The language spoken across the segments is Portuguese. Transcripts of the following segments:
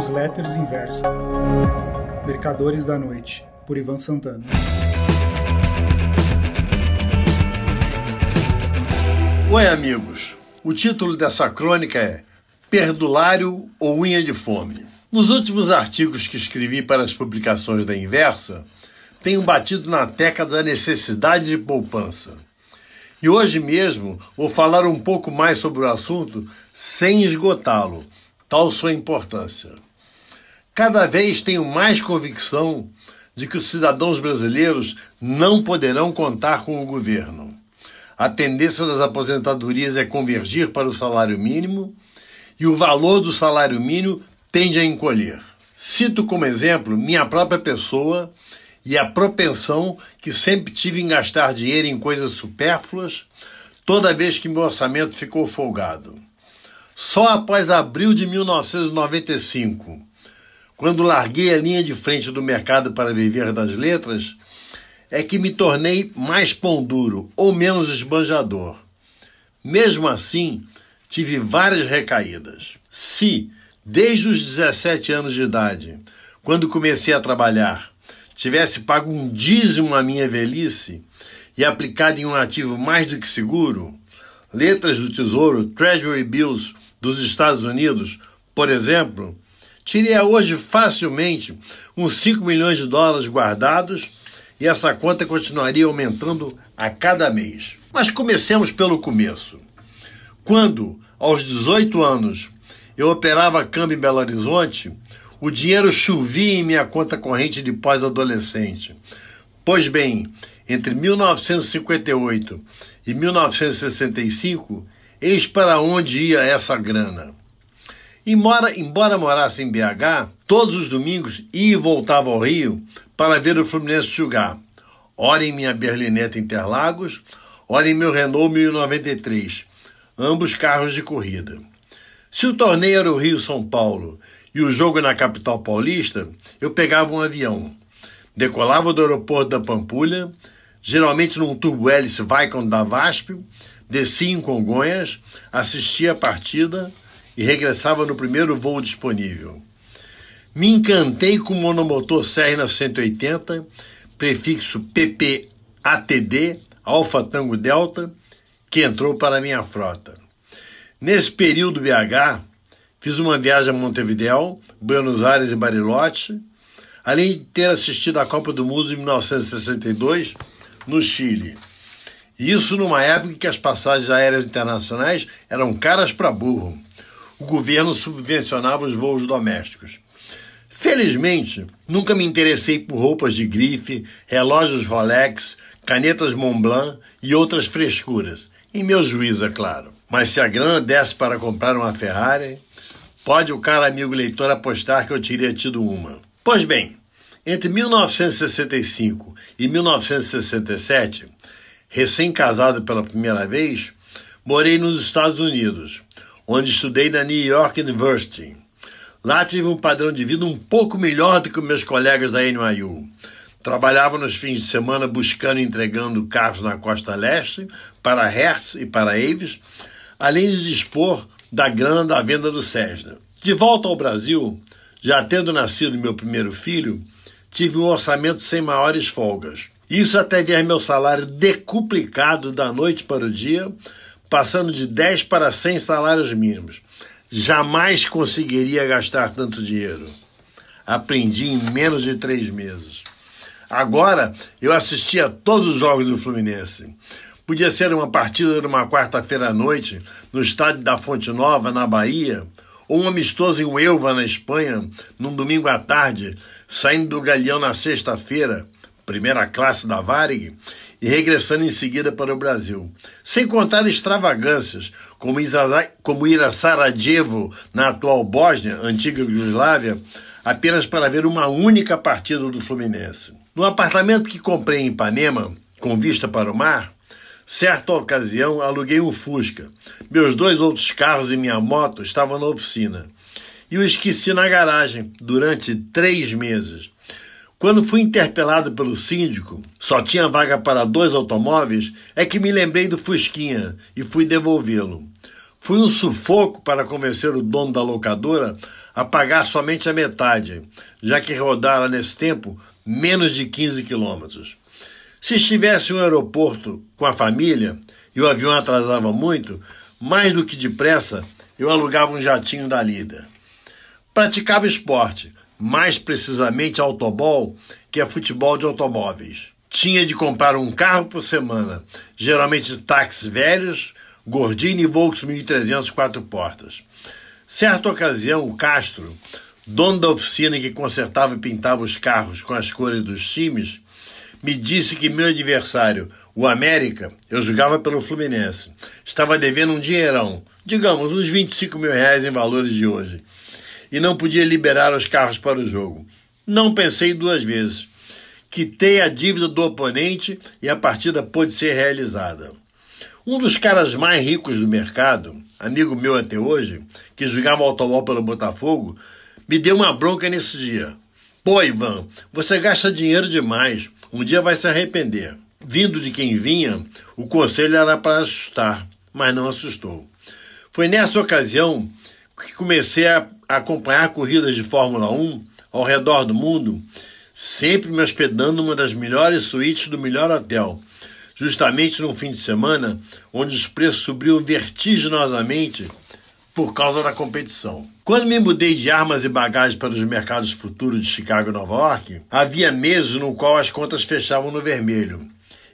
Newsletters Inversa. Mercadores da Noite, por Ivan Santana. Oi, amigos. O título dessa crônica é Perdulário ou Unha de Fome. Nos últimos artigos que escrevi para as publicações da Inversa, tenho batido na tecla da necessidade de poupança. E hoje mesmo vou falar um pouco mais sobre o assunto sem esgotá-lo, tal sua importância. Cada vez tenho mais convicção de que os cidadãos brasileiros não poderão contar com o governo. A tendência das aposentadorias é convergir para o salário mínimo e o valor do salário mínimo tende a encolher. Cito como exemplo minha própria pessoa e a propensão que sempre tive em gastar dinheiro em coisas supérfluas toda vez que meu orçamento ficou folgado. Só após abril de 1995, quando larguei a linha de frente do mercado para viver das letras, é que me tornei mais pão duro ou menos esbanjador. Mesmo assim, tive várias recaídas. Se, desde os 17 anos de idade, quando comecei a trabalhar, tivesse pago um dízimo à minha velhice e aplicado em um ativo mais do que seguro, letras do Tesouro, Treasury Bills dos Estados Unidos, por exemplo, teria hoje facilmente uns 5 milhões de dólares guardados e essa conta continuaria aumentando a cada mês. Mas comecemos pelo começo. Quando, aos 18 anos, eu operava câmbio em Belo Horizonte, o dinheiro chovia em minha conta corrente de pós-adolescente. Pois bem, entre 1958 e 1965, eis para onde ia essa grana. Embora, embora morasse em BH, todos os domingos ia e voltava ao Rio para ver o Fluminense jogar. Ora em minha Berlinetta Interlagos, ora em meu Renault 1093, ambos carros de corrida. Se o torneio era o Rio-São Paulo e o jogo na capital paulista, eu pegava um avião, decolava do aeroporto da Pampulha, geralmente num turbo hélice Vicon da VASP, descia em Congonhas, assistia a partida e regressava no primeiro voo disponível. Me encantei com o monomotor Serra 180, prefixo PPATD, Alfa Tango Delta, que entrou para a minha frota. Nesse período BH, fiz uma viagem a Montevideo, Buenos Aires e Bariloche, além de ter assistido a Copa do Mundo em 1962 no Chile. Isso numa época em que as passagens aéreas internacionais eram caras para burro. O governo subvencionava os voos domésticos. Felizmente, nunca me interessei por roupas de grife, relógios Rolex, canetas Montblanc e outras frescuras. Em meu juízo, é claro. Mas se a grana desse para comprar uma Ferrari, pode o cara amigo leitor apostar que eu teria tido uma. Pois bem, entre 1965 e 1967, recém-casado pela primeira vez, morei nos Estados Unidos, onde estudei na New York University. Lá tive um padrão de vida um pouco melhor do que meus colegas da NYU. Trabalhava nos fins de semana buscando e entregando carros na costa leste para Hertz e para Avis, além de dispor da grana da venda do Cessna. De volta ao Brasil, já tendo nascido meu primeiro filho, tive um orçamento sem maiores folgas. Isso até ver meu salário decuplicado da noite para o dia, passando de 10 para 100 salários mínimos jamais conseguiria gastar tanto dinheiro. Aprendi em menos de três meses. Agora eu assistia a todos os jogos do Fluminense. Podia ser uma partida numa quarta-feira à noite, no estádio da Fonte Nova, na Bahia, ou um amistoso em Uelva, na Espanha, num domingo à tarde, saindo do Galeão na sexta-feira, primeira classe da Varig, e regressando em seguida para o Brasil. Sem contar extravagâncias, como ir a Sarajevo, na atual Bósnia, antiga Yugoslávia, apenas para ver uma única partida do Fluminense. No apartamento que comprei em Ipanema, com vista para o mar, certa ocasião aluguei um Fusca. Meus dois outros carros e minha moto estavam na oficina. E o esqueci na garagem durante três meses. Quando fui interpelado pelo síndico, só tinha vaga para dois automóveis, é que me lembrei do Fusquinha e fui devolvê-lo. Foi um sufoco para convencer o dono da locadora a pagar somente a metade, já que rodara nesse tempo menos de 15 quilômetros. Se estivesse um aeroporto com a família e o avião atrasava muito, mais do que depressa eu alugava um jatinho da lida. Praticava esporte, mais precisamente autobol, que é futebol de automóveis. Tinha de comprar um carro por semana, geralmente táxis velhos, Gordini e Volks 1300 quatro portas. Certa ocasião, o Castro, dono da oficina que consertava e pintava os carros com as cores dos times, me disse que meu adversário, o América, eu jogava pelo Fluminense, estava devendo um dinheirão, digamos uns 25 mil reais em valores de hoje, e não podia liberar os carros para o jogo. Não pensei duas vezes. Quitei a dívida do oponente e a partida pôde ser realizada. Um dos caras mais ricos do mercado, amigo meu até hoje, que jogava automóvel pelo Botafogo, me deu uma bronca nesse dia. Pô, Ivan, você gasta dinheiro demais. Um dia vai se arrepender. Vindo de quem vinha, o conselho era para assustar, mas não assustou. Foi nessa ocasião que comecei a acompanhar corridas de Fórmula 1 ao redor do mundo, sempre me hospedando numa das melhores suítes do melhor hotel, justamente num fim de semana onde os preços subiram vertiginosamente por causa da competição. Quando me mudei de armas e bagagens para os mercados futuros de Chicago e Nova York, havia meses no qual as contas fechavam no vermelho.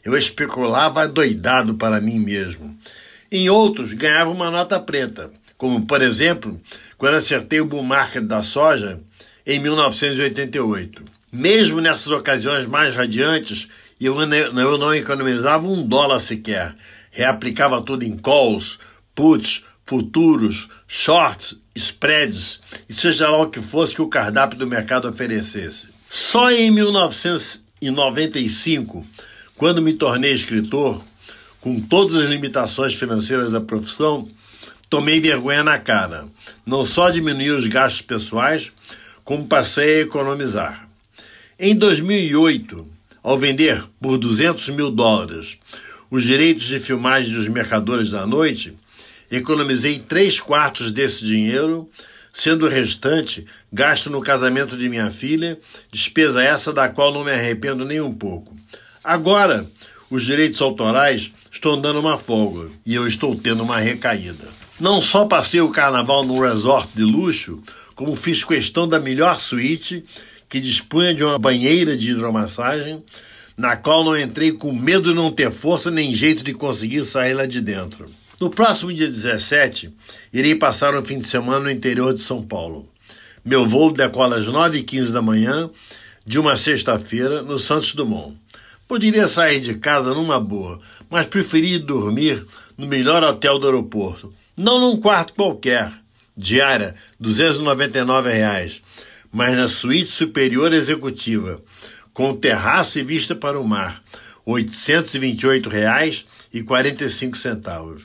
Eu especulava doidado para mim mesmo. Em outros, ganhava uma nota preta, como, por exemplo, quando acertei o bull market da soja em 1988. Mesmo nessas ocasiões mais radiantes, eu não economizava um dólar sequer. Reaplicava tudo em calls, puts, futuros, shorts, spreads e seja lá o que fosse que o cardápio do mercado oferecesse. Só em 1995, quando me tornei escritor, com todas as limitações financeiras da profissão, tomei vergonha na cara. Não só diminuí os gastos pessoais, como passei a economizar. Em 2008, ao vender por 200 mil dólares os direitos de filmagem dos Mercadores da Noite, economizei três quartos desse dinheiro, sendo o restante gasto no casamento de minha filha, despesa essa da qual não me arrependo nem um pouco. Agora, os direitos autorais estão dando uma folga e eu estou tendo uma recaída. Não só passei o carnaval num resort de luxo, como fiz questão da melhor suíte, que dispunha de uma banheira de hidromassagem, na qual não entrei com medo de não ter força nem jeito de conseguir sair lá de dentro. No próximo dia 17, irei passar um fim de semana no interior de São Paulo. Meu voo decola às 9h15 da manhã de uma sexta-feira no Santos Dumont. Poderia sair de casa numa boa, mas preferi dormir no melhor hotel do aeroporto, não num quarto qualquer, diária, 299 reais, mas na suíte superior executiva, com terraço e vista para o mar, 828 reais e 45 centavos.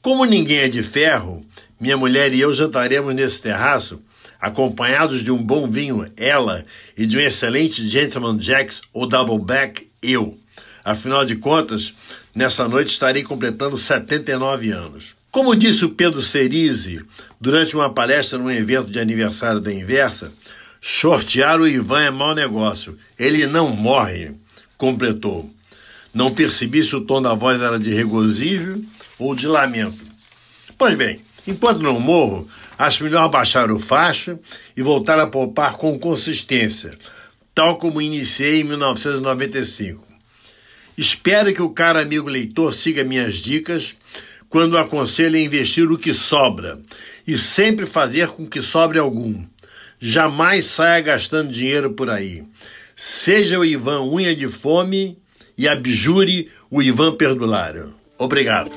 Como ninguém é de ferro, minha mulher e eu jantaremos nesse terraço, acompanhados de um bom vinho, ela, e de um excelente Gentleman Jacks ou Double Back, eu. Afinal de contas, nessa noite estarei completando 79 anos. Como disse o Pedro Cerise durante uma palestra num evento de aniversário da Inversa, shortear o Ivan é mau negócio. Ele não morre, completou. Não percebi se o tom da voz era de regozijo ou de lamento. Pois bem, enquanto não morro, acho melhor baixar o facho e voltar a poupar com consistência, tal como iniciei em 1995. Espero que o caro amigo leitor siga minhas dicas quando aconselho a investir o que sobra e sempre fazer com que sobre algum. Jamais saia gastando dinheiro por aí. Seja o Ivan unha de fome e abjure o Ivan perdulário. Obrigado.